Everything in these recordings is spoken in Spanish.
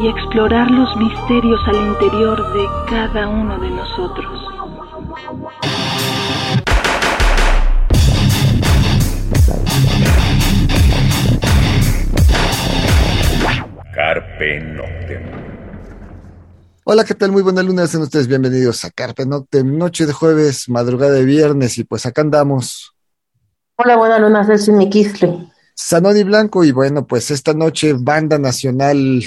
y explorar los misterios al interior de cada uno de nosotros. Carpe Noctem. Hola, ¿qué tal? Muy buena luna, sean ustedes bienvenidos a Carpe Noctem, noche de jueves, madrugada de viernes, y pues acá andamos. Hola, buena luna, soy Miquisle. Sanoni Blanco, y bueno, pues esta noche, banda nacional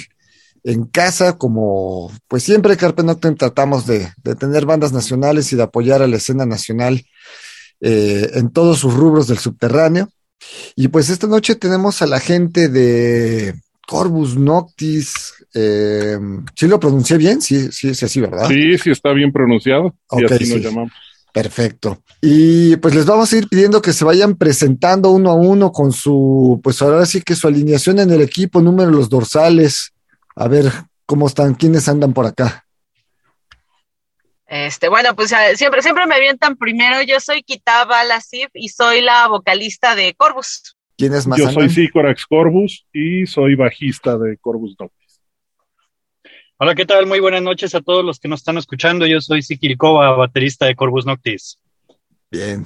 en casa, como pues siempre Carpe Noctem tratamos de, tener bandas nacionales y de apoyar a la escena nacional eh, en todos sus rubros del subterráneo. Y pues esta noche tenemos a la gente de Corvus Noctis. Eh, ¿Sí lo pronuncié bien? Sí, sí, es así, ¿verdad? Sí, sí está bien pronunciado. y así nos llamamos. Perfecto. Y pues les vamos a ir pidiendo que se vayan presentando uno a uno con su, pues ahora sí que su alineación en el equipo, número de los dorsales, a ver cómo están, quiénes andan por acá. Este, bueno, pues siempre, siempre me avientan primero. Yo soy Kitaba Lasif y soy la vocalista de Corvus. ¿Quién es más? Yo soy Sicorax Corvus y soy bajista de Corvus Noctis. Hola, ¿qué tal? Muy buenas noches a todos los que nos están escuchando. Yo soy Sikilkova, baterista de Corvus Noctis. Bien.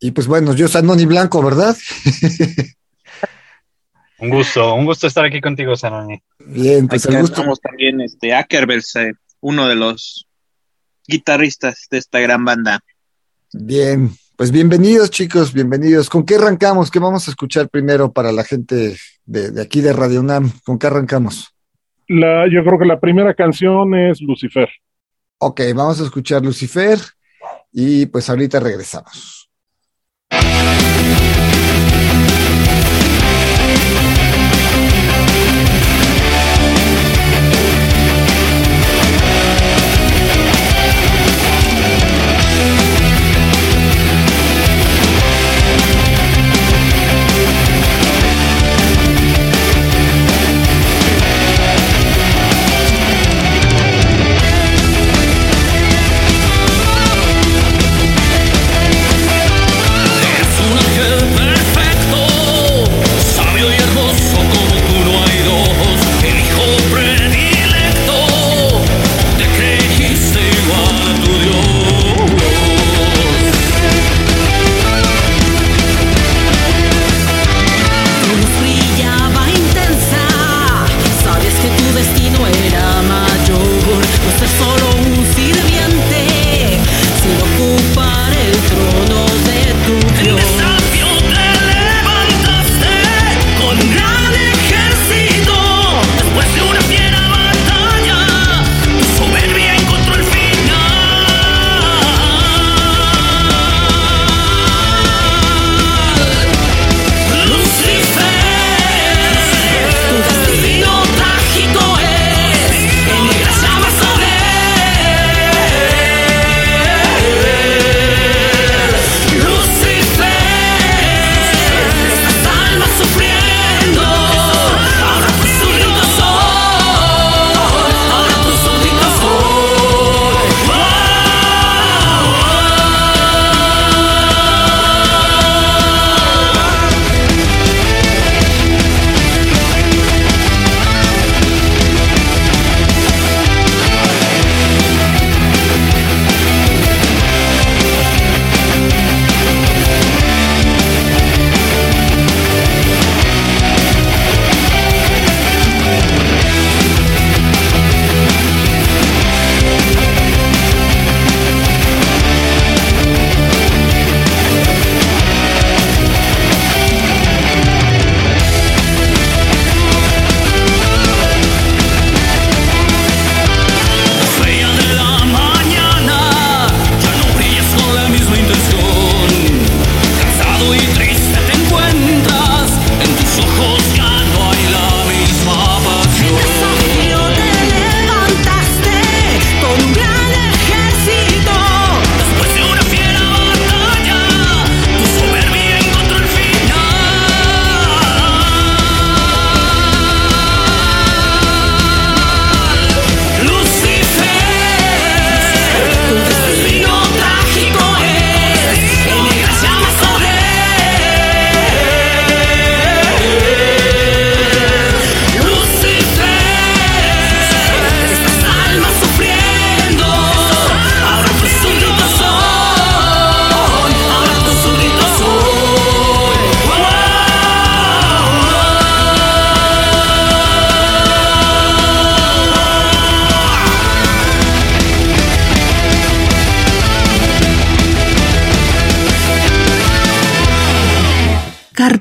Y pues bueno, yo soy Noni Blanco, ¿verdad? Un gusto, un gusto estar aquí contigo, Sanoni. Bien, pues el gusto. también este Ackerbels, eh, uno de los guitarristas de esta gran banda. Bien, pues bienvenidos chicos, bienvenidos. ¿Con qué arrancamos? ¿Qué vamos a escuchar primero para la gente de, aquí de Radio UNAM? ¿Con qué arrancamos? La, yo creo que la primera canción es Lucifer. Ok, vamos a escuchar Lucifer y pues ahorita regresamos.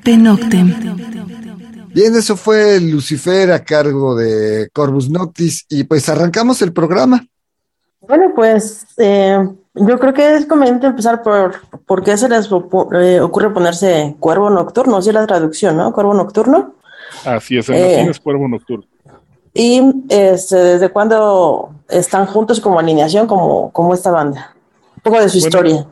Carpe Noctem. Bien, eso fue Lucifer a cargo de Corvus Noctis y pues arrancamos el programa. Bueno, pues eh, yo creo que es conveniente empezar por por qué se les eh, ocurre ponerse cuervo nocturno, así es la traducción, ¿no? Cuervo nocturno. Así es, en latín es cuervo nocturno. ¿Y este, desde cuándo están juntos como alineación, como, como esta banda? Un poco de su historia.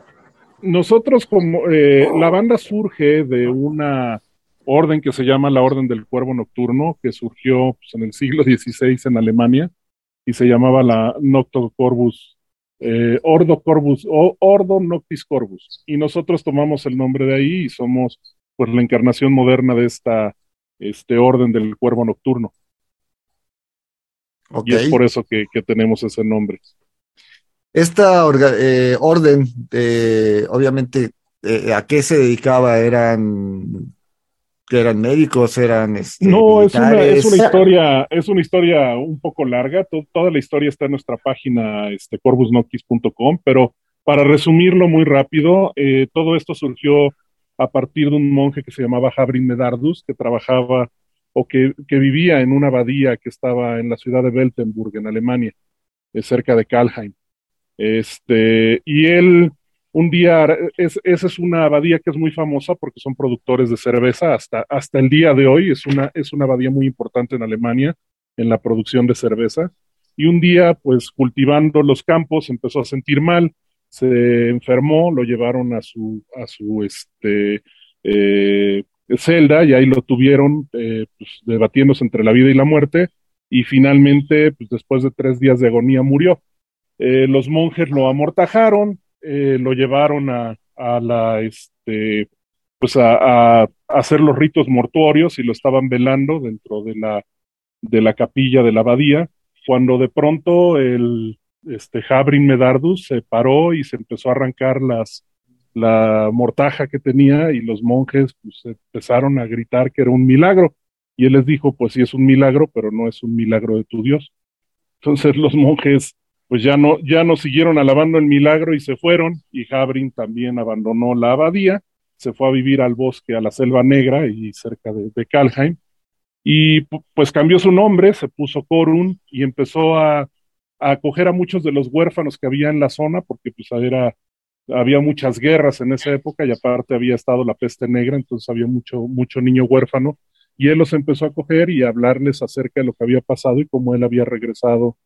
Nosotros como eh, la banda surge de una orden que se llama la Orden del Cuervo Nocturno, que surgió pues, en el siglo XVI en Alemania y se llamaba la Nocto Corvus, eh, Ordo Corvus, o Ordo Noctis Corvus. Y nosotros tomamos el nombre de ahí y somos pues la encarnación moderna de esta este orden del Cuervo Nocturno. Y es por eso que, tenemos ese nombre. Esta eh, orden, eh, obviamente, eh, ¿a qué se dedicaba? ¿Eran que eran médicos, eran este, no es una, es una historia es una historia un poco larga toda la historia está en nuestra página este pero para resumirlo muy rápido todo esto surgió a partir de un monje que se llamaba Jabrin Medardus que trabajaba o que, vivía en una abadía que estaba en la ciudad de Weltenburg, en Alemania, eh, cerca de Kalheim. Este, y él un día, es, esa es una abadía que es muy famosa porque son productores de cerveza hasta, hasta el día de hoy, es una, es una abadía muy importante en Alemania en la producción de cerveza. Y un día, pues cultivando los campos, empezó a sentir mal, se enfermó, lo llevaron a su, a su este, eh, celda y ahí lo tuvieron eh, pues, debatiéndose entre la vida y la muerte y finalmente, pues, después de tres días de agonía, murió. Eh, los monjes lo amortajaron, eh, lo llevaron a, a la, este, pues a, hacer los ritos mortuorios y lo estaban velando dentro de la, de la capilla de la abadía, cuando de pronto el este, Jabrin Medardus se paró y se empezó a arrancar las, la mortaja que tenía y los monjes pues, empezaron a gritar que era un milagro. Y él les dijo, pues sí es un milagro, pero no es un milagro de tu Dios. Entonces los monjes pues ya no, ya no siguieron alabando el milagro y se fueron, y Jabrin también abandonó la abadía, se fue a vivir al bosque, a la selva negra y cerca de, de Kalheim, y pues cambió su nombre, se puso Korun y empezó a, a acoger a muchos de los huérfanos que había en la zona, porque pues era había muchas guerras en esa época y aparte había estado la peste negra, entonces había mucho, mucho niño huérfano y él los empezó a coger y a hablarles acerca de lo que había pasado y cómo él había regresado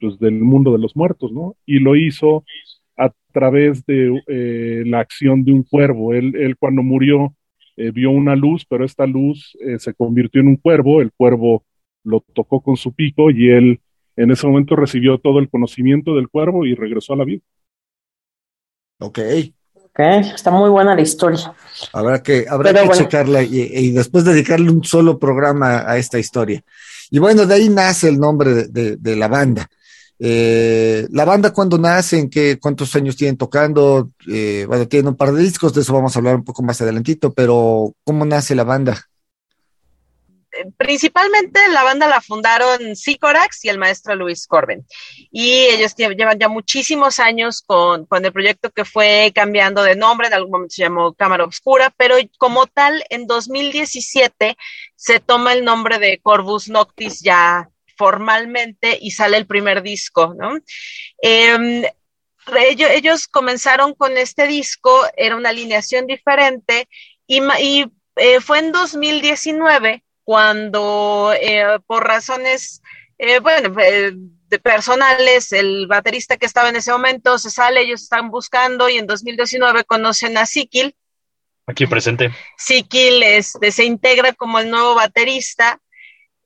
pues, del mundo de los muertos, ¿no? Y lo hizo a través de eh, la acción de un cuervo. Él, él cuando murió eh, vio una luz, pero esta luz eh, se convirtió en un cuervo, el cuervo lo tocó con su pico y él en ese momento recibió todo el conocimiento del cuervo y regresó a la vida. Ok. Ok, está muy buena la historia. Habrá que, habrá que checarla y, después dedicarle un solo programa a esta historia. Y bueno, de ahí nace el nombre de, la banda. Eh, la banda cuando nace, en qué, cuántos años tienen tocando, eh, bueno, tienen un par de discos, de eso vamos a hablar un poco más adelantito, pero ¿cómo nace la banda? principalmente la banda la fundaron Sicorax y el maestro Luis Corben. Y ellos llevan ya muchísimos años con, con, el proyecto que fue cambiando de nombre, en algún momento se llamó Cámara Oscura, pero como tal, en 2017 se toma el nombre de Corvus Noctis ya formalmente y sale el primer disco, ¿no? Em, ellos, ellos, comenzaron con este disco, era una alineación diferente y, y eh, fue en 2019 cuando eh, por razones, eh, bueno, de personales, el baterista que estaba en ese momento se sale, ellos están buscando y en 2019 conocen a Sikil. Aquí presente. Sikil este, se integra como el nuevo baterista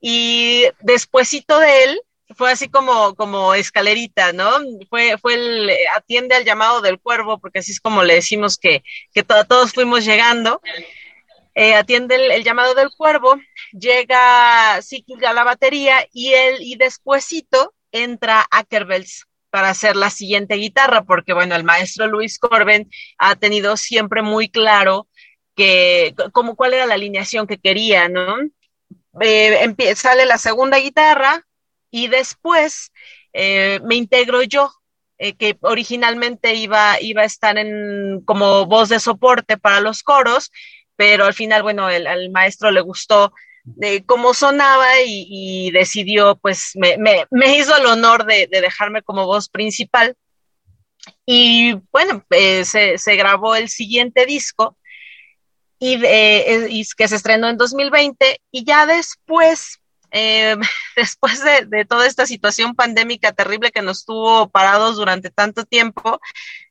y despuésito de él fue así como, como escalerita, ¿no? Fue, fue el atiende al llamado del cuervo, porque así es como le decimos que, que todos fuimos llegando. Eh, atiende el, llamado del cuervo, llega Sikil a la batería y él y despuesito entra Ackerbels para hacer la siguiente guitarra, porque bueno, el maestro Luis Corben ha tenido siempre muy claro que como cuál era la alineación que quería, ¿no? Eh, sale la segunda guitarra y después eh, me integro yo, eh, que originalmente iba, iba a estar en, como voz de soporte para los coros, pero al final, bueno, el, al maestro le gustó de cómo sonaba y, decidió, pues me, me, hizo el honor de, dejarme como voz principal. Y bueno, se, grabó el siguiente disco y, eh, y, que se estrenó en 2020 y ya después, eh, después de, de, toda esta situación pandémica terrible que nos tuvo parados durante tanto tiempo,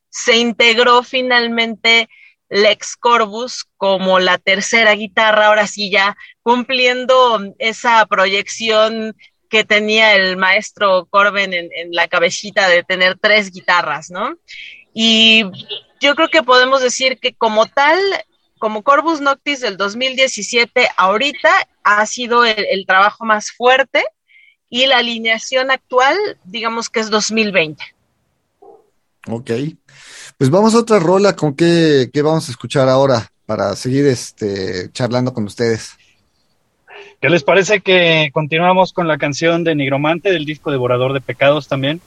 se integró finalmente Lex Corbus como la tercera guitarra, ahora sí ya cumpliendo esa proyección que tenía el maestro Corben en, la cabecita de tener tres guitarras, ¿no? Y yo creo que podemos decir que como tal, como Corbus Noctis del 2017, ahorita ha sido el, el trabajo más fuerte y la alineación actual, digamos que es 2020. Ok. Pues vamos a otra rola, ¿con qué, vamos a escuchar ahora para seguir este, charlando con ustedes? ¿Qué les parece que continuamos con la canción de Nigromante del disco Devorador de Pecados también?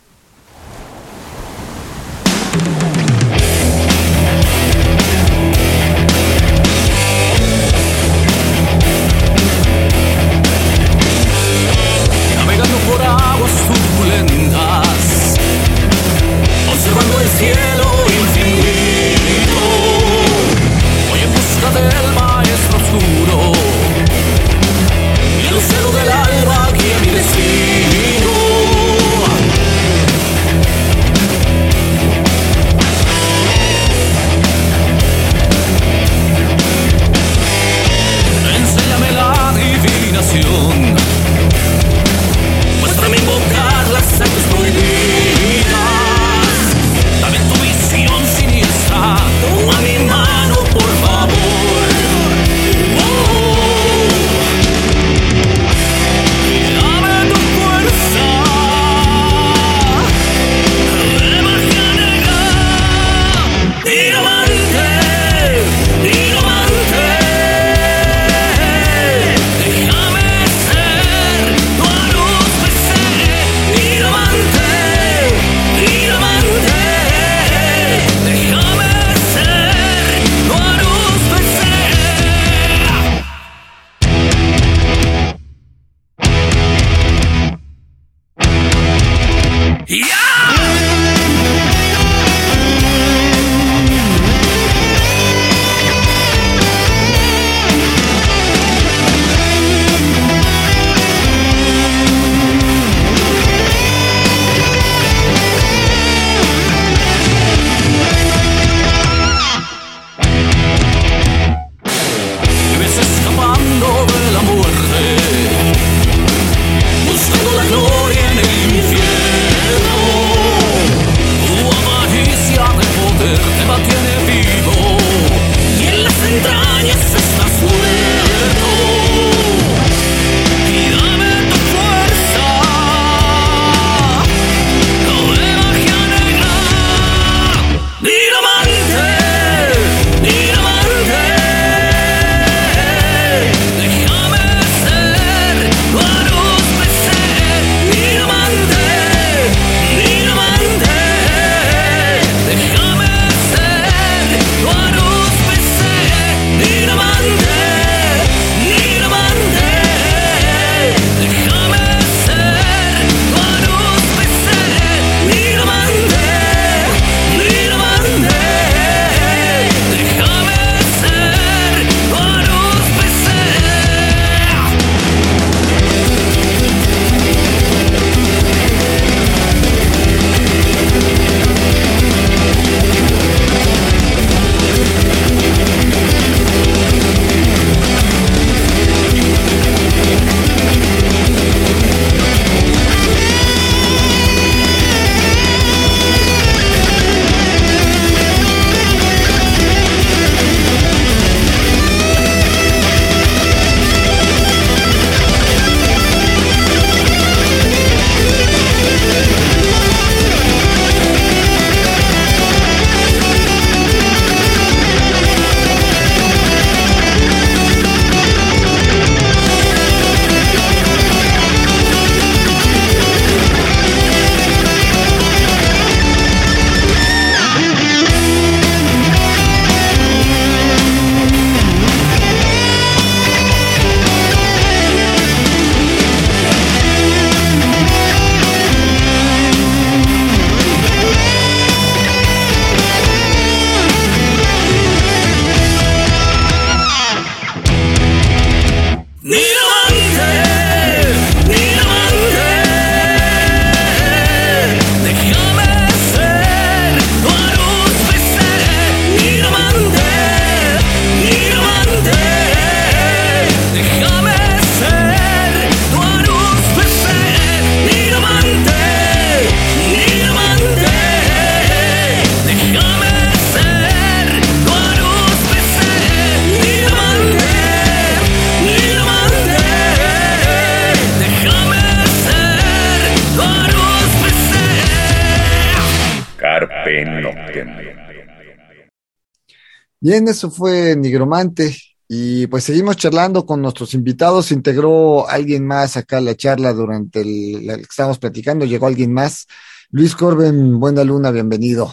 Bien, eso fue Nigromante. Y pues seguimos charlando con nuestros invitados. Se integró alguien más acá a la charla durante el, la que estábamos platicando. Llegó alguien más. Luis Corben, buena luna, bienvenido.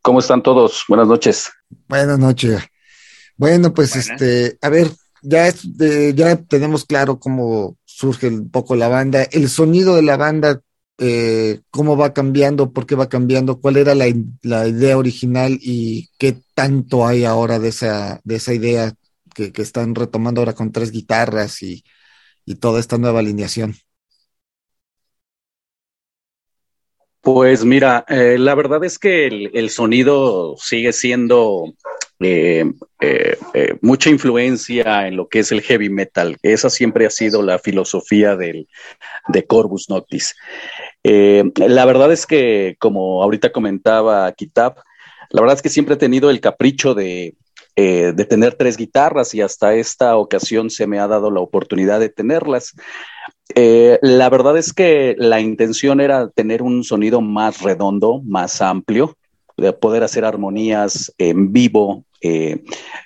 ¿Cómo están todos? Buenas noches. Buenas noches. Bueno, pues este, a ver, ya, es de- ya tenemos claro cómo surge un poco la banda. El sonido de la banda, eh, cómo va cambiando, por qué va cambiando, cuál era la, idea original y qué tanto hay ahora de esa, de esa idea que, están retomando ahora con tres guitarras y, toda esta nueva alineación. Pues mira, eh, la verdad es que el sonido sigue siendo eh, eh, eh, mucha influencia en lo que es el heavy metal. Esa siempre ha sido la filosofía del, de Corvus Noctis. La verdad es que, como ahorita comentaba Kitab, la verdad es que siempre he tenido el capricho de, de tener tres guitarras y hasta esta ocasión se me ha dado la oportunidad de tenerlas. La verdad es que la intención era tener un sonido más redondo, más amplio, de poder hacer armonías en vivo, eh,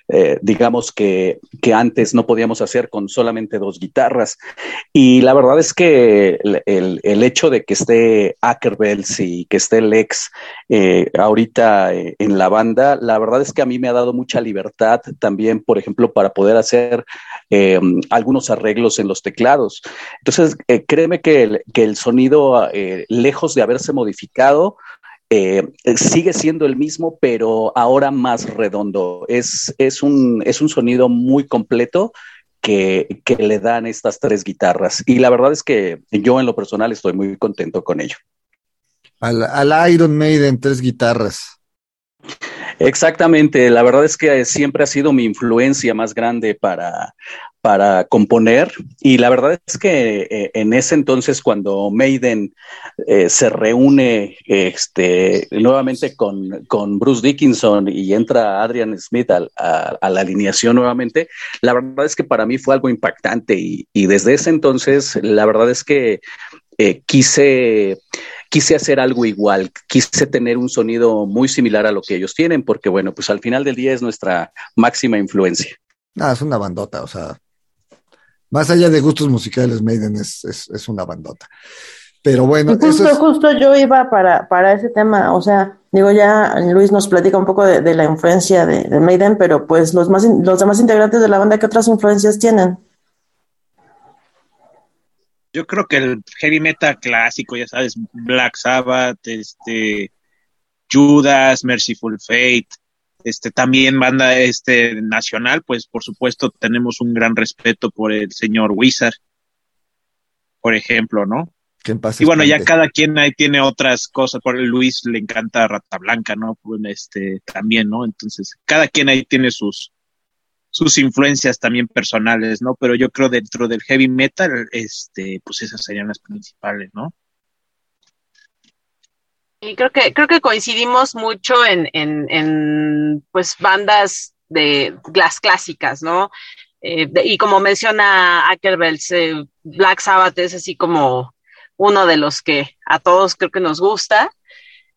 eh, digamos que, que antes no podíamos hacer con solamente dos guitarras. Y la verdad es que el, el- hecho de que esté Ackerbells y que esté Lex eh, ahorita eh, en la banda, la verdad es que a mí me ha dado mucha libertad también, por ejemplo, para poder hacer algunos arreglos en los teclados. Entonces, créeme que el, que el sonido, lejos de haberse modificado, eh, sigue siendo el mismo, pero ahora más redondo. Es, es, un, es un sonido muy completo que, que le dan estas tres guitarras. Y la verdad es que yo en lo personal estoy muy contento con ello. Al, al Iron Maiden, tres guitarras. Exactamente, la verdad es que siempre ha sido mi influencia más grande para, para componer y la verdad es que eh, en ese entonces cuando Maiden eh, se reúne este, nuevamente con, con, Bruce Dickinson y entra Adrian Smith a, a, la alineación nuevamente, la verdad es que para mí fue algo impactante y, y desde ese entonces la verdad es que eh, quise quise hacer algo igual, quise tener un sonido muy similar a lo que ellos tienen, porque bueno, pues al final del día es nuestra máxima influencia. No, es una bandota, o sea, más allá de gustos musicales, Maiden es, es, es una bandota. Pero bueno, y justo, eso es... justo yo iba para, para ese tema, o sea, digo, ya Luis nos platica un poco de, de la influencia de, de, Maiden, pero pues los, más, los demás integrantes de la banda, ¿qué otras influencias tienen? yo creo que el heavy metal clásico, ya sabes, Black Sabbath, este, Judas, Merciful Fate, este, también banda este, nacional, pues por supuesto tenemos un gran respeto por el señor Wizard, por ejemplo, ¿no? y bueno, ya cada quien ahí tiene otras cosas, por Luis le encanta Rata Blanca, ¿no? Este, también, ¿no? Entonces, cada quien ahí tiene sus, sus influencias también personales, ¿no? Pero yo creo dentro del heavy metal, este, pues esas serían las principales, ¿no? Y creo que, creo que coincidimos mucho en, en, en pues bandas de las clásicas, ¿no? Eh, y como menciona Ackerbells, eh, Black Sabbath es así como uno de los que a todos creo que nos gusta.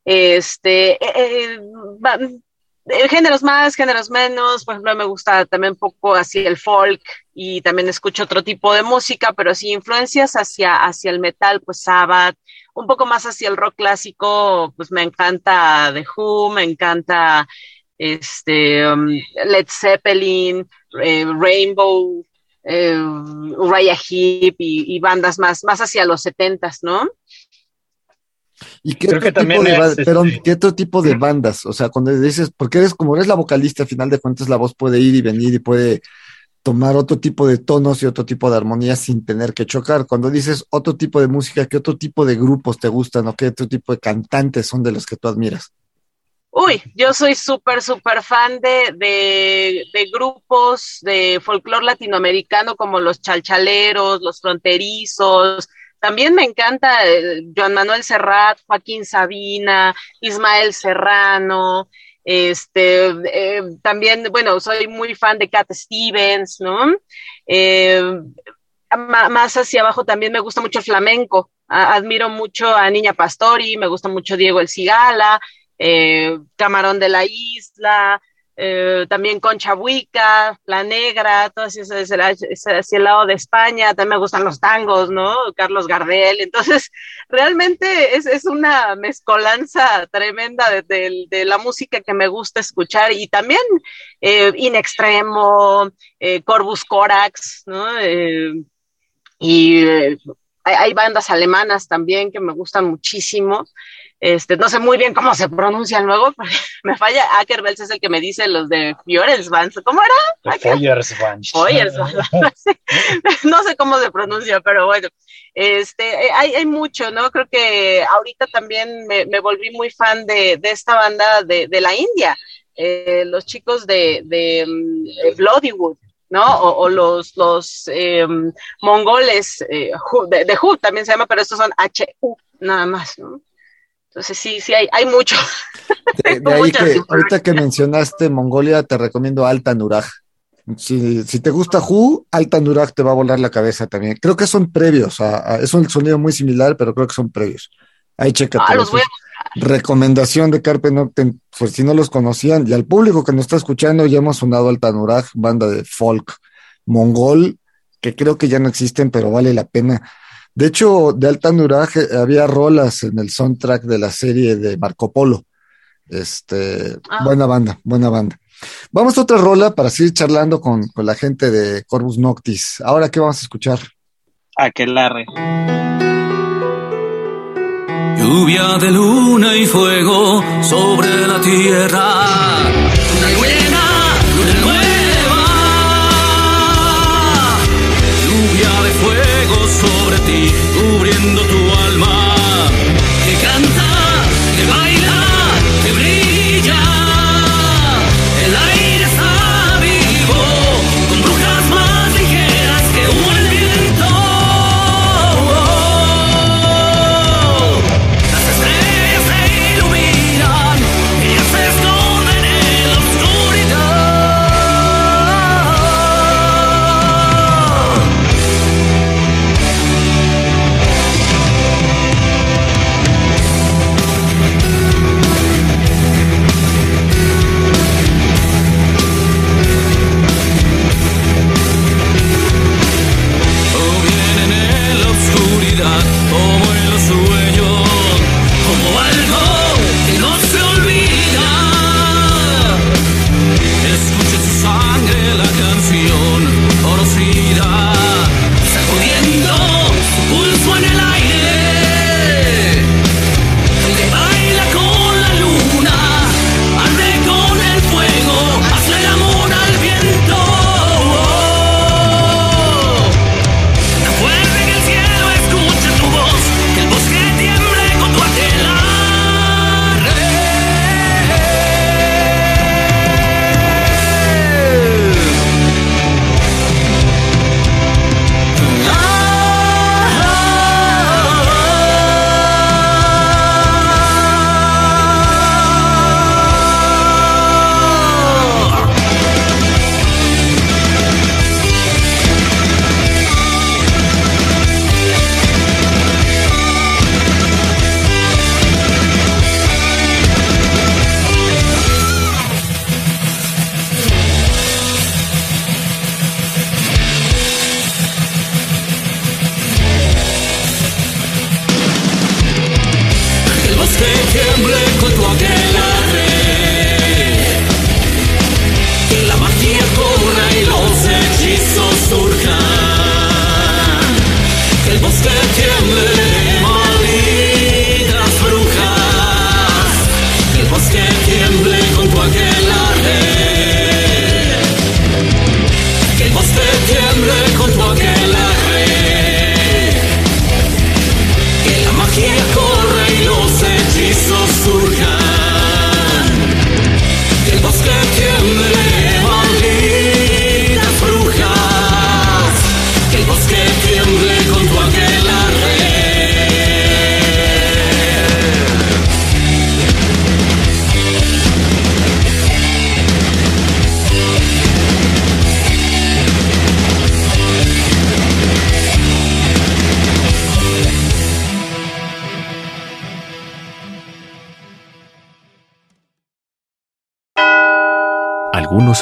Este, eh, géneros más, géneros menos, por ejemplo, me gusta también un poco así el folk y también escucho otro tipo de música, pero sí influencias hacia, hacia el metal, pues Sabbath, un poco más hacia el rock clásico, pues me encanta The Who, me encanta este um, Led Zeppelin, eh, Rainbow, eh, Uriah Heep y, y, bandas más, más hacia los setentas, ¿no? ¿Y qué otro, tipo de, es, perdón, este... ¿qué otro tipo de bandas? O sea, cuando dices, porque eres como eres la vocalista, al final de cuentas la voz puede ir y venir y puede tomar otro tipo de tonos y otro tipo de armonías sin tener que chocar. Cuando dices otro tipo de música, ¿qué otro tipo de grupos te gustan o qué otro tipo de cantantes son de los que tú admiras? Uy, yo soy súper, súper fan de, de, de, grupos de folclore latinoamericano como los chalchaleros, los fronterizos, también me encanta eh, Joan Manuel Serrat, Joaquín Sabina, Ismael Serrano, este, eh, también, bueno, soy muy fan de Cat Stevens, ¿no? Eh, más hacia abajo también me gusta mucho flamenco. admiro mucho a Niña Pastori, me gusta mucho Diego El Cigala, eh, Camarón de la Isla, eh, también Concha Buica, La Negra, todo eso es hacia el lado de España, también me gustan los tangos, ¿no? Carlos Gardel, entonces realmente es, es una mezcolanza tremenda de, de, la música que me gusta escuchar y también eh, In Extremo, eh, Corvus Corax, ¿no? Eh, y hay bandas alemanas también que me gustan muchísimo. Este, no sé muy bien cómo se pronuncian luego, porque me falla. Ackerbels es el que me dice los de Fioresvans. ¿Cómo era? Feuersvans. no sé cómo se pronuncia, pero bueno. Este, eh, hay, hay mucho, ¿no? Creo que ahorita también me, me volví muy fan de, de esta banda de, de la India. Eh, los chicos de, de, mm, Bloodywood, ¿no? O, o, los, los eh, mongoles eh, de, de Hood también se llama, pero estos son H-U, nada más, ¿no? Entonces sí, sí, hay, hay mucho. De, ahí que, ahorita que mencionaste Mongolia, te recomiendo Alta Nuraj. Si, si, te gusta Hu, Alta Nuraj te va a volar la cabeza también. Creo que son previos, a, es un sonido muy similar, pero creo que son previos. Ahí checa. Ah, los voy a Recomendación de Carpe Noctem, pues si no los conocían, y al público que nos está escuchando, ya hemos sonado Alta Nuraj, banda de folk mongol, que creo que ya no existen, pero vale la pena de hecho, de Alta Nuraje había rolas en el soundtrack de la serie de Marco Polo. Este, ah. buena banda, buena banda. Vamos a otra rola para seguir charlando con, con la gente de Corvus Noctis. Ahora, ¿qué vamos a escuchar? Aquelarre. Lluvia de luna y fuego sobre la tierra.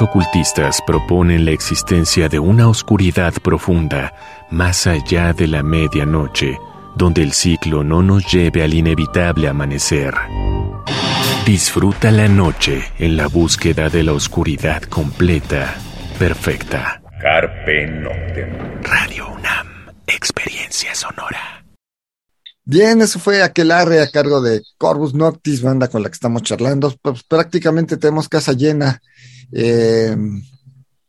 Ocultistas proponen la existencia de una oscuridad profunda más allá de la medianoche, donde el ciclo no nos lleve al inevitable amanecer. Disfruta la noche en la búsqueda de la oscuridad completa, perfecta. Carpe Noctem. Radio UNAM, experiencia sonora. Bien, eso fue Aquelarre a cargo de Corvus Noctis, banda con la que estamos charlando. Pues prácticamente tenemos casa llena. Eh,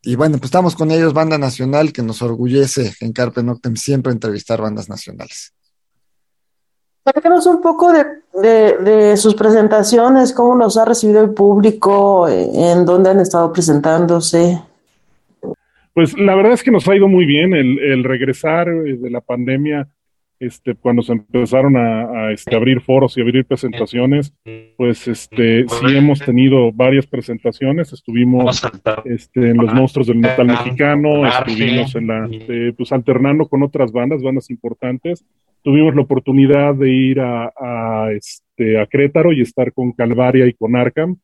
y bueno, pues estamos con ellos, banda nacional, que nos orgullece en Carpe Noctem siempre entrevistar bandas nacionales. Platícanos un poco de, sus presentaciones, cómo los ha recibido el público, en dónde han estado presentándose. Pues la verdad es que nos ha ido muy bien el regresar de la pandemia este, cuando se empezaron a, este, abrir foros y abrir presentaciones, pues este, sí hemos tenido varias presentaciones, estuvimos este, en los monstruos del metal mexicano, estuvimos en la, eh, pues alternando con otras bandas, bandas importantes, tuvimos la oportunidad de ir a, a, este, a Crétaro y estar con Calvaria y con Arkham,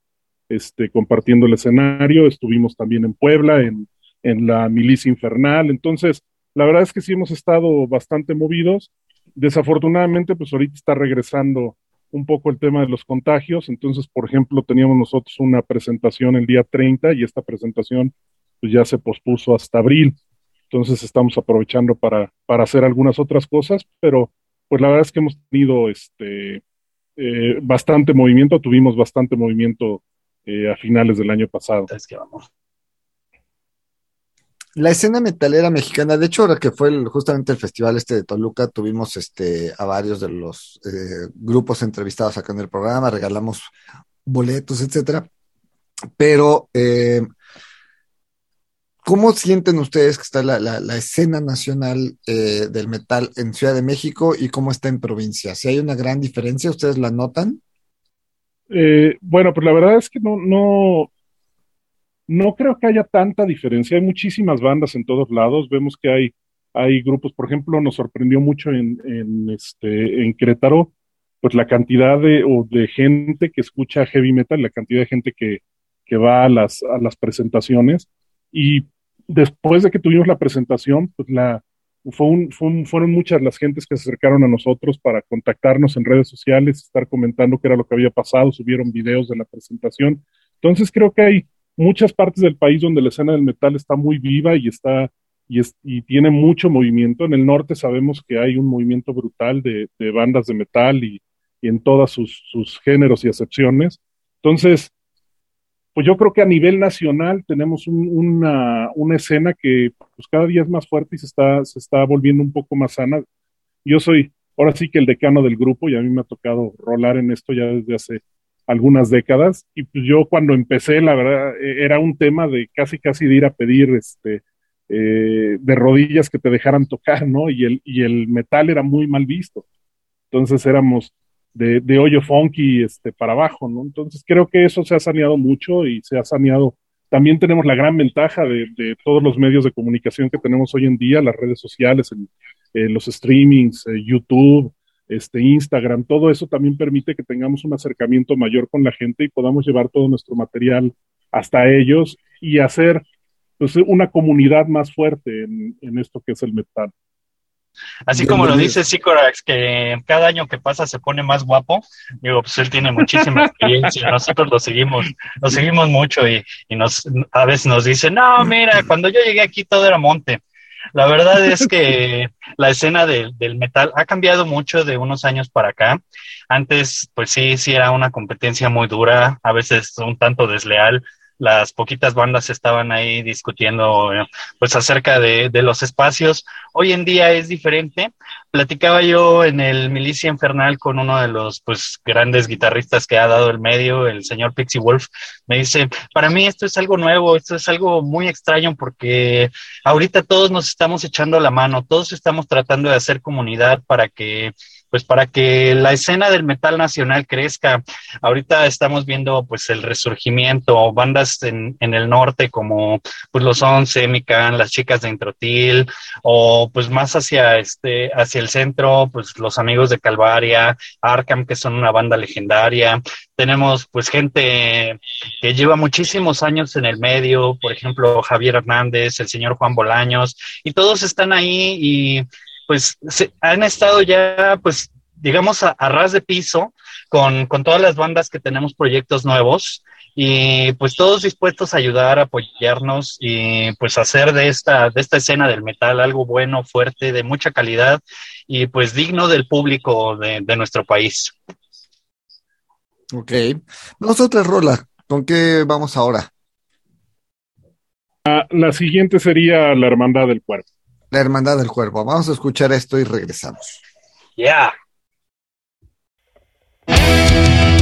este, compartiendo el escenario, estuvimos también en Puebla, en, en la Milicia Infernal, entonces, la verdad es que sí hemos estado bastante movidos Desafortunadamente, pues ahorita está regresando un poco el tema de los contagios. Entonces, por ejemplo, teníamos nosotros una presentación el día 30 y esta presentación pues ya se pospuso hasta abril. Entonces estamos aprovechando para, para hacer algunas otras cosas, pero pues la verdad es que hemos tenido este eh, bastante movimiento, tuvimos bastante movimiento eh, a finales del año pasado. Es que vamos la escena metalera mexicana, de hecho, ahora que fue justamente el festival este de Toluca, tuvimos este, a varios de los eh, grupos entrevistados acá en el programa, regalamos boletos, etcétera. Pero, eh, ¿cómo sienten ustedes que está la, escena nacional eh, del metal en Ciudad de México y cómo está en provincia? Si hay una gran diferencia, ¿ustedes la notan? bueno, pues la verdad es que no, no, no creo que haya tanta diferencia. Hay muchísimas bandas en todos lados. Vemos que hay, hay grupos, por ejemplo, nos sorprendió mucho en, en, este, en Querétaro, pues la cantidad de, o de gente que escucha heavy metal, la cantidad de gente que, que va a las, a las presentaciones. Y después de que tuvimos la presentación, pues la, fueron muchas las gentes que se acercaron a nosotros para contactarnos en redes sociales, estar comentando qué era lo que había pasado, subieron videos de la presentación. Entonces creo que hay, muchas partes del país donde la escena del metal está muy viva y está y, y tiene mucho movimiento. En el norte sabemos que hay un movimiento brutal de, bandas de metal y, en todos sus, géneros y excepciones. Entonces, pues yo creo que a nivel nacional tenemos una, una, escena que pues cada día es más fuerte y se está, se está volviendo un poco más sana. Yo soy ahora sí que el decano del grupo y a mí me ha tocado rolar en esto ya desde hace algunas décadas. Y pues yo cuando empecé, la verdad, e, era un tema de casi, casi de ir a pedir este, eh, de rodillas que te dejaran tocar, ¿no? Y el, y el metal era muy mal visto. Entonces éramos de, de hoyo funky este, para abajo, ¿no? Entonces creo que eso se ha saneado mucho y se ha saneado. También tenemos la gran ventaja de, de todos los medios de comunicación que tenemos hoy en día, las redes sociales, eh, los streamings, eh, YouTube, este, Instagram, todo eso también permite que tengamos un acercamiento mayor con la gente y podamos llevar todo nuestro material hasta ellos y hacer pues, una comunidad más fuerte en, esto que es el metal. Así como lo dice Sicorax, que cada año que pasa se pone más guapo, digo, pues él tiene muchísima experiencia, nosotros lo seguimos, lo seguimos mucho y, y, nos, a veces nos dice, no, mira, cuando yo llegué aquí todo era monte, la verdad es que la escena del metal ha cambiado mucho de unos años para acá. Antes, pues sí, sí era una competencia muy dura, a veces un tanto desleal las poquitas bandas estaban ahí discutiendo pues acerca de, los espacios. Hoy en día es diferente. Platicaba yo en el Milicia Infernal con uno de los pues grandes guitarristas que ha dado el medio, el señor Pixie Wolf. Me dice, para mí esto es algo nuevo, esto es algo muy extraño porque ahorita todos nos estamos echando la mano, todos estamos tratando de hacer comunidad para que pues para que la escena del metal nacional crezca. Ahorita estamos viendo pues el resurgimiento, bandas en, en el norte como pues los Once, Mican, las chicas de Introtil, o pues más hacia este, hacia el centro, pues los amigos de Calvaria, Arkham, que son una banda legendaria. Tenemos pues gente que lleva muchísimos años en el medio, por ejemplo, Javier Hernández, el señor Juan Bolaños, y todos están ahí y pues se, han estado ya pues digamos a, ras de piso con, con todas las bandas que tenemos proyectos nuevos y pues todos dispuestos a ayudar, a apoyarnos y pues hacer de esta, de esta escena del metal algo bueno, fuerte, de mucha calidad y pues digno del público de, de nuestro país. Ok. Vamos a otra rola. ¿Con qué vamos ahora? Ah, la siguiente sería La Hermandad del Cuerpo. La Hermandad del Cuerpo. Vamos a escuchar esto y regresamos. Ya. Carpe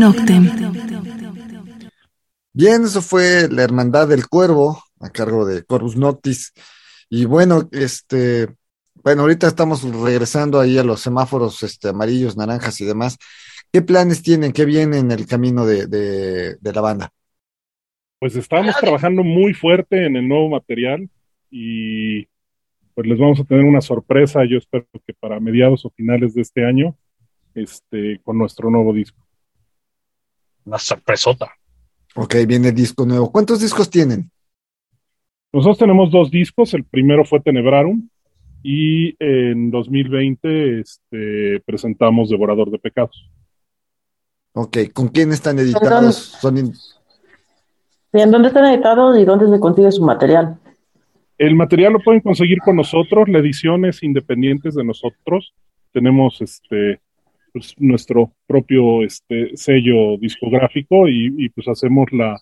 Noctem. Bien, eso fue la Hermandad del Cuervo, a cargo de Corvus Noctis. Y bueno, este, bueno, ahorita estamos regresando ahí a los semáforos este, amarillos, naranjas y demás. ¿Qué planes tienen? ¿Qué viene en el camino de, de la banda? Pues estamos trabajando muy fuerte en el nuevo material y pues les vamos a tener una sorpresa, yo espero que para mediados o finales de este año, este, con nuestro nuevo disco. Una sorpresota. Ok, viene disco nuevo. ¿Cuántos discos tienen? Nosotros tenemos dos discos. El primero fue Tenebrarum y en 2020 este, presentamos Devorador de Pecados. Ok, ¿con quién están editados? ¿En dónde están editados y dónde se consigue su material? El material lo pueden conseguir con nosotros, la edición es independiente de nosotros. Tenemos este pues, nuestro propio este, sello discográfico y, pues hacemos la,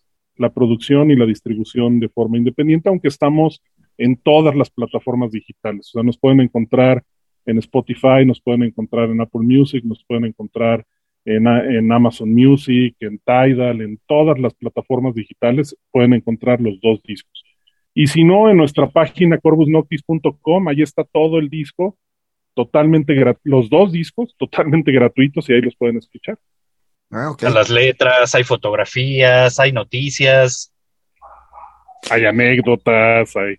producción y la distribución de forma independiente, aunque estamos en todas las plataformas digitales. O sea, nos pueden encontrar en Spotify, nos pueden encontrar en Apple Music, nos pueden encontrar en, en, Amazon Music, en Tidal, en todas las plataformas digitales pueden encontrar los dos discos. Y si no, en nuestra página corbusnoctis.com, ahí está todo el disco totalmente los dos discos totalmente gratuitos y ahí los pueden escuchar. Ah, Las letras, hay fotografías, hay noticias. Hay anécdotas, hay...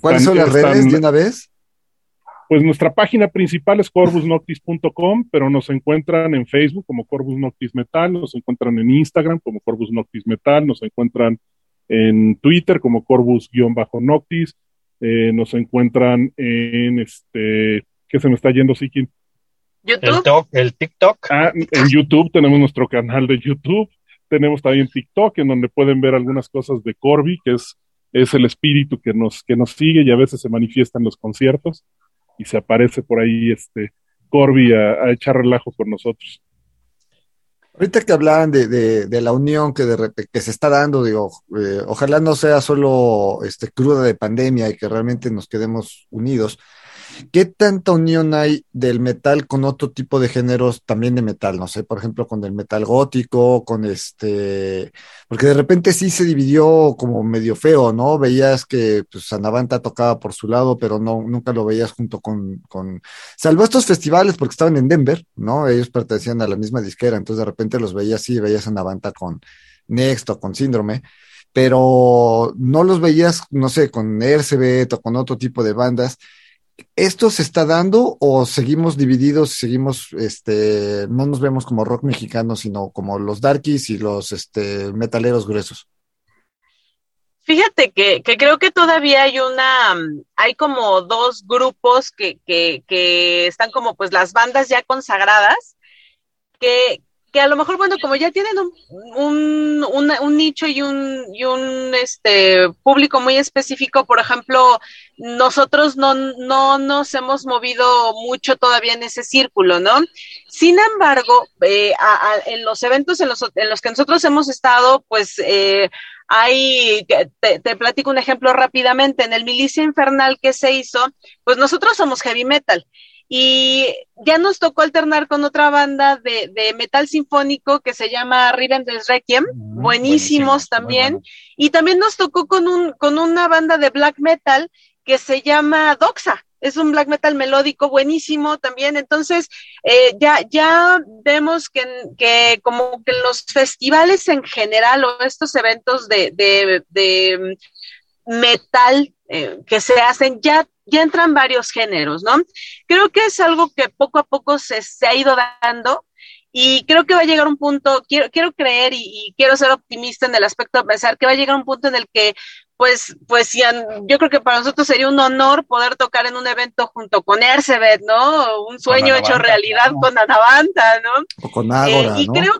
¿Cuáles son las redes de una vez? Pues nuestra página principal es corbusnoctis.com, pero nos encuentran en Facebook como Corbus Noctis Metal, nos encuentran en Instagram como Corbus Noctis Metal, nos encuentran en Twitter como Corbus-Noctis, eh, nos encuentran en este que se me está yendo, Sikin. YouTube. El, TikTok. Ah, en YouTube tenemos nuestro canal de YouTube. Tenemos también TikTok, en donde pueden ver algunas cosas de Corby, que es, es el espíritu que nos, que nos sigue y a veces se manifiesta en los conciertos. Y se aparece por ahí este Corby a, echar relajo con nosotros. Ahorita que hablaban de, de, la unión que, de, que se está dando, digo, eh, ojalá no sea solo este, cruda de pandemia y que realmente nos quedemos unidos, ¿Qué tanta unión hay del metal con otro tipo de géneros también de metal? No sé, por ejemplo, con el metal gótico, con este, porque de repente sí se dividió como medio feo, ¿no? Veías que pues tocaba por su lado, pero no, nunca lo veías junto con, con, salvo estos festivales porque estaban en Denver, ¿no? Ellos pertenecían a la misma disquera, entonces de repente los veías sí, veías Anavanta con Next o con Síndrome pero no los veías, no sé, con RCB o con otro tipo de bandas. ¿Esto se está dando o seguimos divididos, seguimos, este, no nos vemos como rock mexicano, sino como los darkies y los este, metaleros gruesos? Fíjate que, creo que todavía hay una, hay como dos grupos que, que, que están como pues las bandas ya consagradas, que, que a lo mejor, bueno, como ya tienen un, un, un, nicho y un, y un este, público muy específico, por ejemplo, nosotros no, no nos hemos movido mucho todavía en ese círculo, ¿no? Sin embargo, eh, en los eventos en los, en los que nosotros hemos estado, pues eh, hay, te, te platico un ejemplo rápidamente, en el Milicia Infernal que se hizo, pues nosotros somos heavy metal y ya nos tocó alternar con otra banda de, metal sinfónico que se llama Rivendell's Requiem, mm, buenísimos también, y también nos tocó con, un, con una banda de black metal que se llama Doxa, es un black metal melódico buenísimo también. Entonces, eh, ya, ya vemos que, que, como que los festivales en general o estos eventos de, de, de metal eh, que se hacen ya ya entran varios géneros, ¿no? Creo que es algo que poco a poco se, ha ido dando y creo que va a llegar un punto, quiero, quiero creer y, quiero ser optimista en el aspecto de pensar que va a llegar un punto en el que, pues, pues yo creo que para nosotros sería un honor poder tocar en un evento junto con Ercebet, ¿no? Un sueño hecho realidad con Anavanta, ¿no? O con Ágora, eh, y creo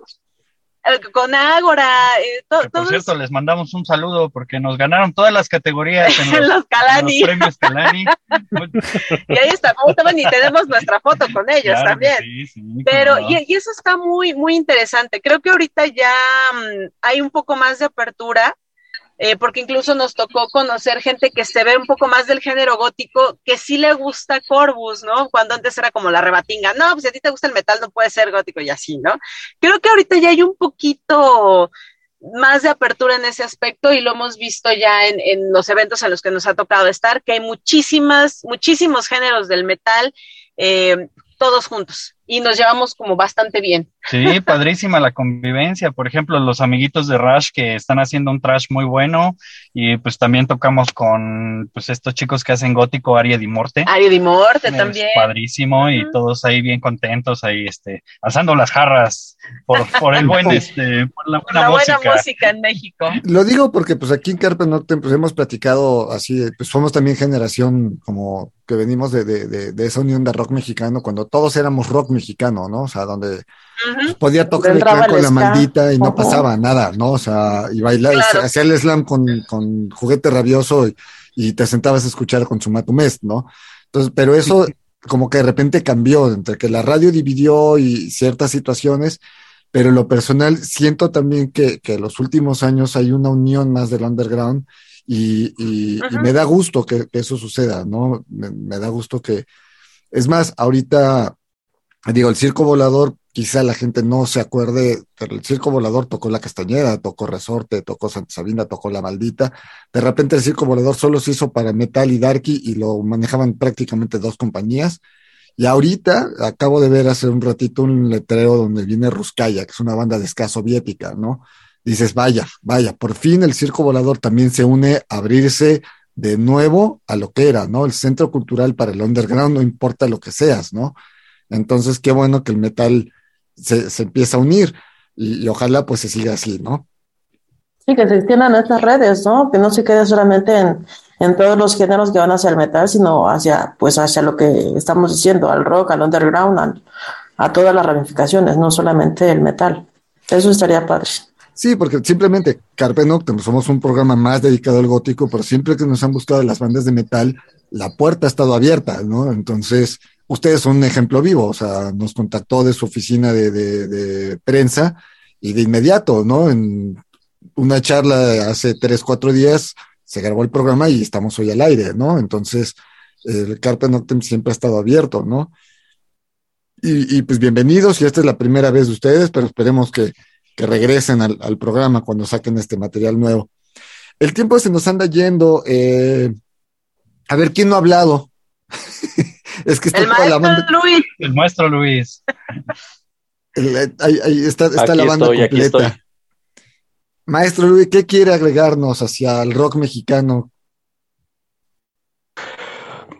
con Ágora. Eh, por cierto, les mandamos un saludo porque nos ganaron todas las categorías en los, Calani. premios Calani. y ahí está, estaban y tenemos nuestra foto con ellos también. Pero, y, eso está muy, muy interesante. Creo que ahorita ya mm, hay un poco más de apertura. Eh, porque incluso nos tocó conocer gente que se ve un poco más del género gótico, que sí le gusta Corvus, ¿no? Cuando antes era como la rebatinga, no, pues a ti te gusta el metal no puede ser gótico y así, ¿no? Creo que ahorita ya hay un poquito más de apertura en ese aspecto y lo hemos visto ya en, en, los eventos en los que nos ha tocado estar, que hay muchísimas, muchísimos géneros del metal, eh, todos juntos y nos llevamos como bastante bien. Sí, padrísima la convivencia. Por ejemplo, los amiguitos de Rush que están haciendo un trash muy bueno y pues también tocamos con pues estos chicos que hacen gótico, Aria di Morte. Aria di Morte también. Padrísimo y todos ahí bien contentos ahí este alzando las jarras por, por el buen este por la buena, música. buena música en México. Lo digo porque pues aquí en Carpe Norte pues hemos platicado así, pues somos también generación como que venimos de, de, de, de esa unión de rock mexicano cuando todos éramos rock mexicano mexicano, ¿no? O sea, donde podía tocar el clan con la maldita y no pasaba nada, ¿no? O sea, y bailar, hacía el slam con, con juguete rabioso y, te sentabas a escuchar con su matumés, ¿no? Entonces, pero eso como que de repente cambió, entre que la radio dividió y ciertas situaciones, pero en lo personal siento también que, que en los últimos años hay una unión más del underground y, y, me da gusto que, eso suceda, ¿no? me, da gusto que, es más, ahorita digo, el circo volador, quizá la gente no se acuerde, pero el circo volador tocó La Castañeda, tocó Resorte, tocó Santa Sabina, tocó La Maldita. De repente el circo volador solo se hizo para Metal y Darky y lo manejaban prácticamente dos compañías. Y ahorita acabo de ver hace un ratito un letrero donde viene Ruskaya, que es una banda de ska ¿no? Dices, vaya, vaya, por fin el circo volador también se une a abrirse de nuevo a lo que era, ¿no? El centro cultural para el underground, no importa lo que seas, ¿no? Entonces, qué bueno que el metal se, se empieza a unir y, ojalá pues se siga así, ¿no? Sí, que se extiendan estas redes, ¿no? Que no se quede solamente en, en todos los géneros que van hacia el metal, sino hacia, pues, hacia lo que estamos diciendo, al rock, al underground, a todas las ramificaciones, no solamente el metal. Eso estaría padre. Sí, porque simplemente Carpe Noctem somos un programa más dedicado al gótico, pero siempre que nos han buscado las bandas de metal, la puerta ha estado abierta, ¿no? Entonces, ustedes son un ejemplo vivo, o sea, nos contactó de su oficina de, prensa y de inmediato, ¿no? En una charla hace tres, cuatro días se grabó el programa y estamos hoy al aire, ¿no? Entonces, el Carpe Noctem siempre ha estado abierto, ¿no? Y, pues bienvenidos, y esta es la primera vez de ustedes, pero esperemos que, regresen al, programa cuando saquen este material nuevo. El tiempo se nos anda yendo. Eh, a ver, ¿quién no ha hablado? Es que está el maestro Luis. El maestro Luis. ahí, está, la banda completa. Maestro Luis, ¿qué quiere agregarnos hacia el rock mexicano?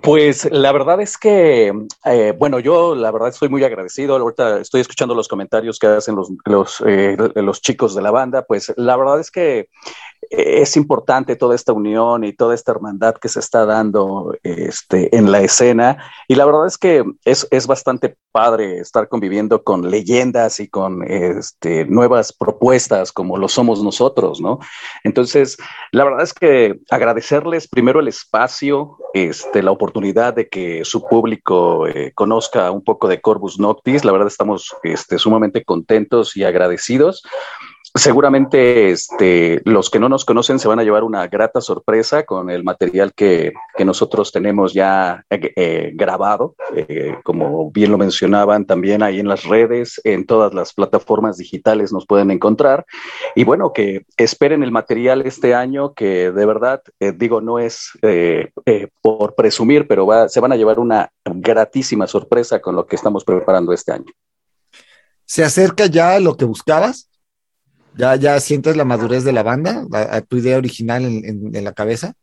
Pues la verdad es que, eh, bueno, yo la verdad estoy muy agradecido. Ahorita estoy escuchando los comentarios que hacen los, los, eh, los chicos de la banda. Pues la verdad es que es importante toda esta unión y toda esta hermandad que se está dando este, en la escena. Y la verdad es que es, es bastante padre estar conviviendo con leyendas y con este, nuevas propuestas como lo somos nosotros, ¿no? Entonces, la verdad es que agradecerles primero el espacio, este, la oportunidad de que su público eh, conozca un poco de Corvus Noctis. La verdad estamos este, sumamente contentos y agradecidos. Seguramente este, los que no nos conocen se van a llevar una grata sorpresa con el material que, que nosotros tenemos ya eh, eh, grabado, eh, como bien lo mencionaban también ahí en las redes, en todas las plataformas digitales nos pueden encontrar. Y bueno, que esperen el material este año, que de verdad, digo, no es por presumir, pero va, se van a llevar una gratísima sorpresa con lo que estamos preparando este año. ¿Se acerca ya a lo que buscabas? ¿Ya, ya sientes la madurez de la banda, tu idea original en, la cabeza?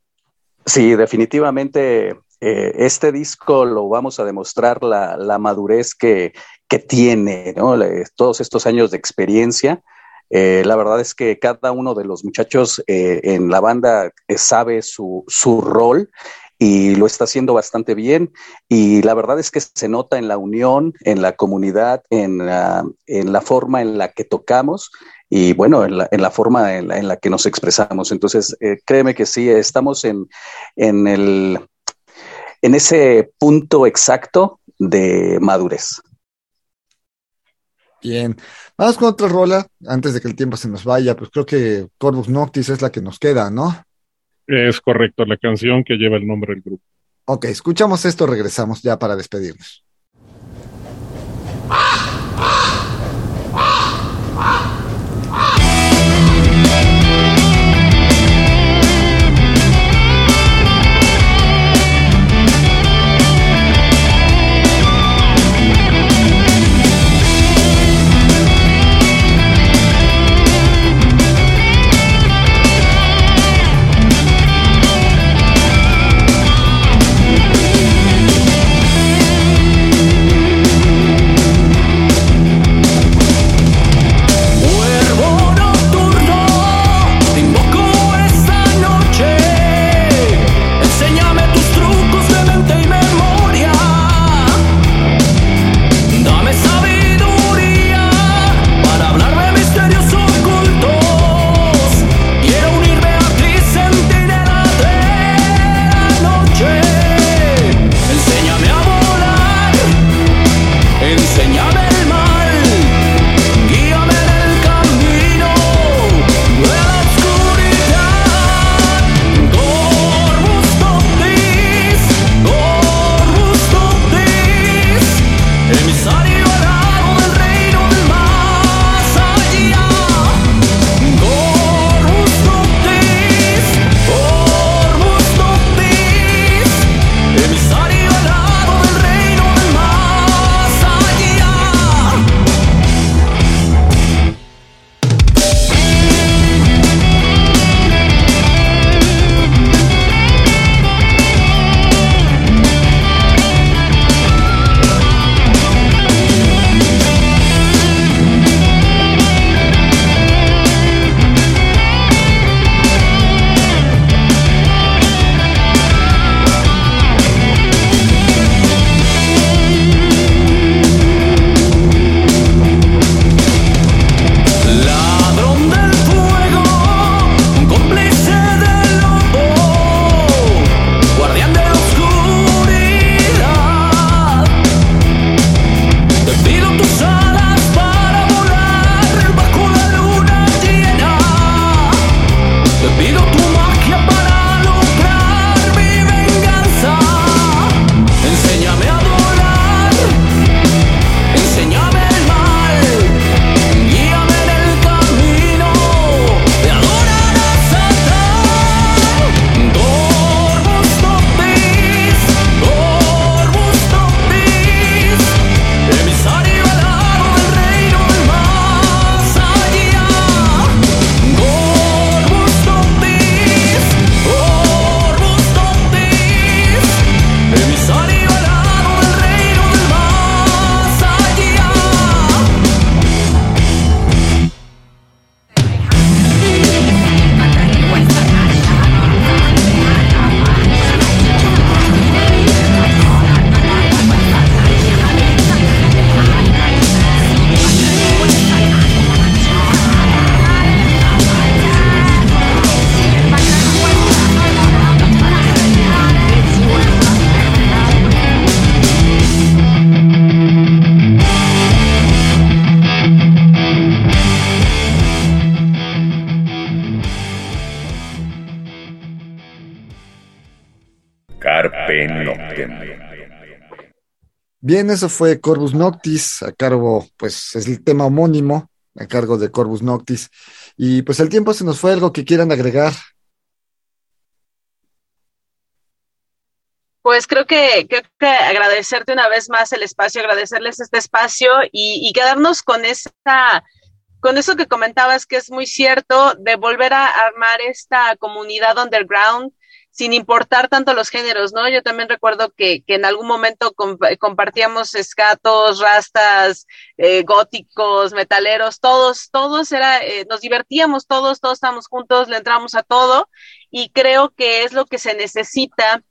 Sí, definitivamente eh, este disco lo vamos a demostrar la, madurez que, tiene, ¿no? todos estos años de experiencia. Eh, la verdad es que cada uno de los muchachos eh, en la banda sabe su, su rol y lo está haciendo bastante bien. Y la verdad es que se nota en la unión, en la comunidad, en en la forma en la que tocamos y bueno, en la, en la forma en la, en la, que nos expresamos. Entonces, eh, créeme que sí, estamos en, en, el, en ese punto exacto de madurez. Bien, vamos con otra rola, antes de que el tiempo se nos vaya, pues creo que Corvus Noctis es la que nos queda, ¿no? Es correcto, la canción que lleva el nombre del grupo. Ok, escuchamos esto, regresamos ya para despedirnos. Bien, eso fue Corvus Noctis, a cargo, pues es el tema homónimo, a cargo de Corvus Noctis. Y pues el tiempo se nos fue, algo que quieran agregar. Pues creo que, creo que agradecerte una vez más el espacio, agradecerles este espacio y, y quedarnos con esa, con eso que comentabas que es muy cierto, de volver a armar esta comunidad underground sin importar tanto los géneros, ¿no? Yo también recuerdo que, que en algún momento compartíamos escatos, rastas, eh, góticos, metaleros, todos, todos era, eh, nos divertíamos todos, todos estábamos juntos, le entramos a todo y creo que es lo que se necesita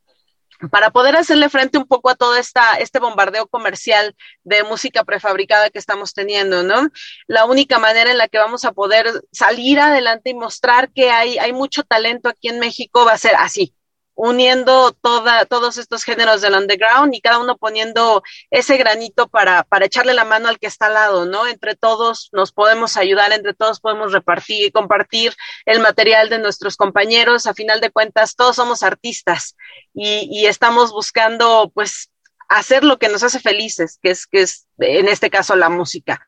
para poder hacerle frente un poco a todo esta, este bombardeo comercial de música prefabricada que estamos teniendo, ¿no? La única manera en la que vamos a poder salir adelante y mostrar que hay, hay mucho talento aquí en México va a ser así, uniendo toda, todos estos géneros del underground y cada uno poniendo ese granito para, para echarle la mano al que está al lado, ¿no? Entre todos nos podemos ayudar, entre todos podemos repartir, y compartir el material de nuestros compañeros. A final de cuentas, todos somos artistas y, y estamos buscando, pues, hacer lo que nos hace felices, que es, que es, en este caso, la música.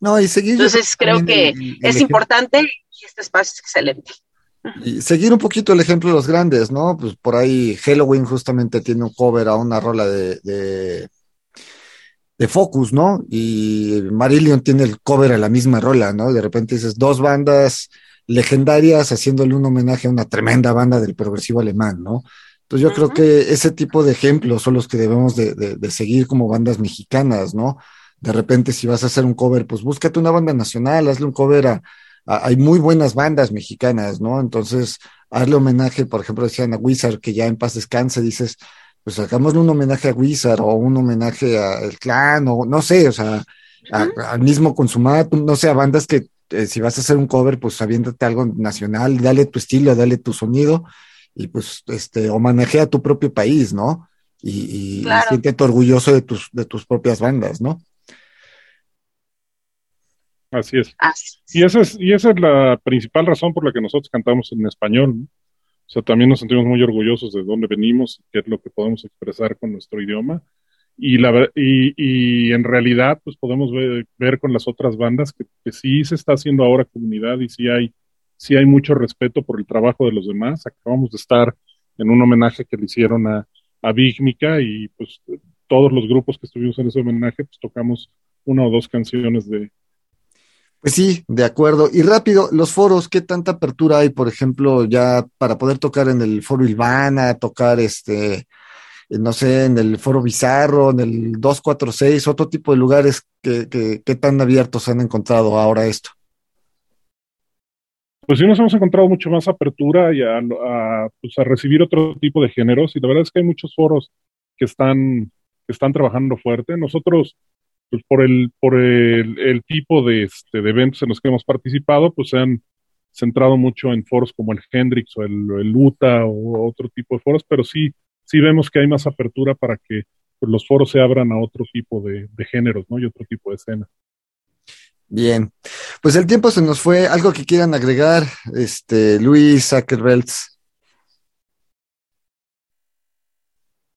No, y seguir. Entonces, creo que es importante y este espacio es excelente. Y seguir un poquito el ejemplo de los grandes, ¿no? Pues por ahí Halloween justamente tiene un cover a una rola de, de, Focus, ¿no? Y Marillion tiene el cover a la misma rola, ¿no? De repente dices dos bandas legendarias haciéndole un homenaje a una tremenda banda del progresivo alemán, ¿no? Entonces yo creo que ese tipo de ejemplos son los que debemos de, de, seguir como bandas mexicanas, ¿no? De repente si vas a hacer un cover, pues búscate una banda nacional, hazle un cover a, hay muy buenas bandas mexicanas, ¿no? Entonces, hazle homenaje, por ejemplo, decían a Wizard, que ya en paz descanse, dices, pues hagámosle un homenaje a Wizard o un homenaje al clan, o no sé, o sea, al mismo Consumato, no sé, a bandas que eh, si vas a hacer un cover, pues aviéntate algo nacional, dale tu estilo, dale tu sonido, y pues, este, homenajea a tu propio país, ¿no? Y, y siéntete orgulloso de tus, de tus propias bandas, ¿no? Así es. Y, esa es. y esa es la principal razón por la que nosotros cantamos en español. O sea, también nos sentimos muy orgullosos de dónde venimos, qué es lo que podemos expresar con nuestro idioma. Y, la, y, y en realidad, pues podemos ver, con las otras bandas que, que, sí se está haciendo ahora comunidad y sí hay, sí hay mucho respeto por el trabajo de los demás. Acabamos de estar en un homenaje que le hicieron a, a Bigmica y pues todos los grupos que estuvimos en ese homenaje, pues tocamos una o dos canciones de, pues sí, de acuerdo. Y rápido, los foros, ¿qué tanta apertura hay, por ejemplo, ya para poder tocar en el foro Ilvana, tocar este, no sé, en el foro Bizarro, en el 246, otro tipo de lugares que, que, tan abiertos han encontrado ahora esto? Pues sí, nos hemos encontrado mucho más apertura y a, a, pues a recibir otro tipo de géneros y la verdad es que hay muchos foros que están, que están trabajando fuerte. Nosotros pues por el, por el, tipo de, este, de eventos en los que hemos participado, pues se han centrado mucho en foros como el Hendrix o el, el UTA o otro tipo de foros, pero sí, sí vemos que hay más apertura para que pues, los foros se abran a otro tipo de, de géneros, ¿no? Y otro tipo de escena. Bien, pues el tiempo se nos fue. ¿Algo que quieran agregar, este, Luis Zuckerbergs?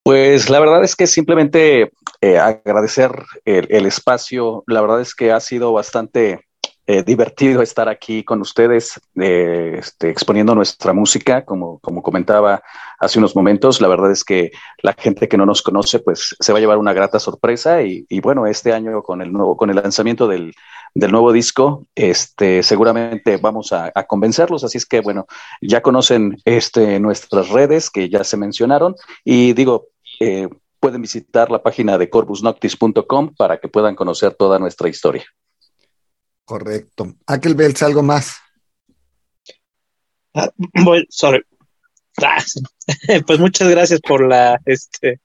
Pues la verdad es que simplemente eh, agradecer el, espacio. La verdad es que ha sido bastante eh, divertido estar aquí con ustedes, eh, este, exponiendo nuestra música, como, como comentaba hace unos momentos. La verdad es que la gente que no nos conoce, pues se va a llevar una grata sorpresa. Y, bueno, este año con el nuevo, con el lanzamiento del, del nuevo disco, este, seguramente vamos a, a, convencerlos. Así es que bueno, ya conocen este, nuestras redes que ya se mencionaron. Y digo, eh, pueden visitar la página de corpusnoctis.com para que puedan conocer toda nuestra historia. Correcto. Aquel Belts, ¿algo más? Ah, sorry. Ah, pues muchas gracias por la, este,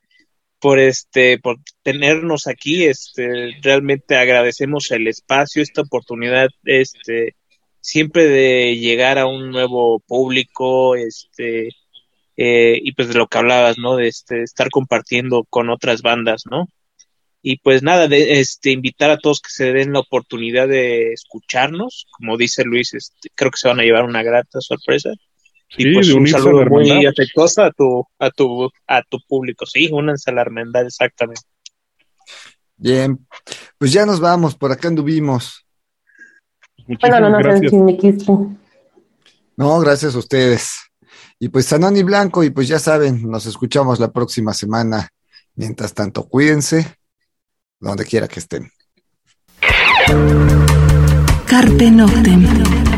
por este, por tenernos aquí. Este, realmente agradecemos el espacio, esta oportunidad, este, siempre de llegar a un nuevo público, este, eh, y pues de lo que hablabas, ¿no? De este, estar compartiendo con otras bandas, ¿no? Y pues nada, de este, invitar a todos que se den la oportunidad de escucharnos, como dice Luis, este, creo que se van a llevar una grata sorpresa. y pues un saludo muy afectuoso a tu, a tu, a tu público, sí, únanse a la hermandad, exactamente. Bien, pues ya nos vamos, por acá anduvimos. Bueno, no, no, gracias. No, gracias a ustedes. Y pues Sanoni Blanco, y pues ya saben, nos escuchamos la próxima semana. Mientras tanto, cuídense donde quiera que estén. Carpe Noctem.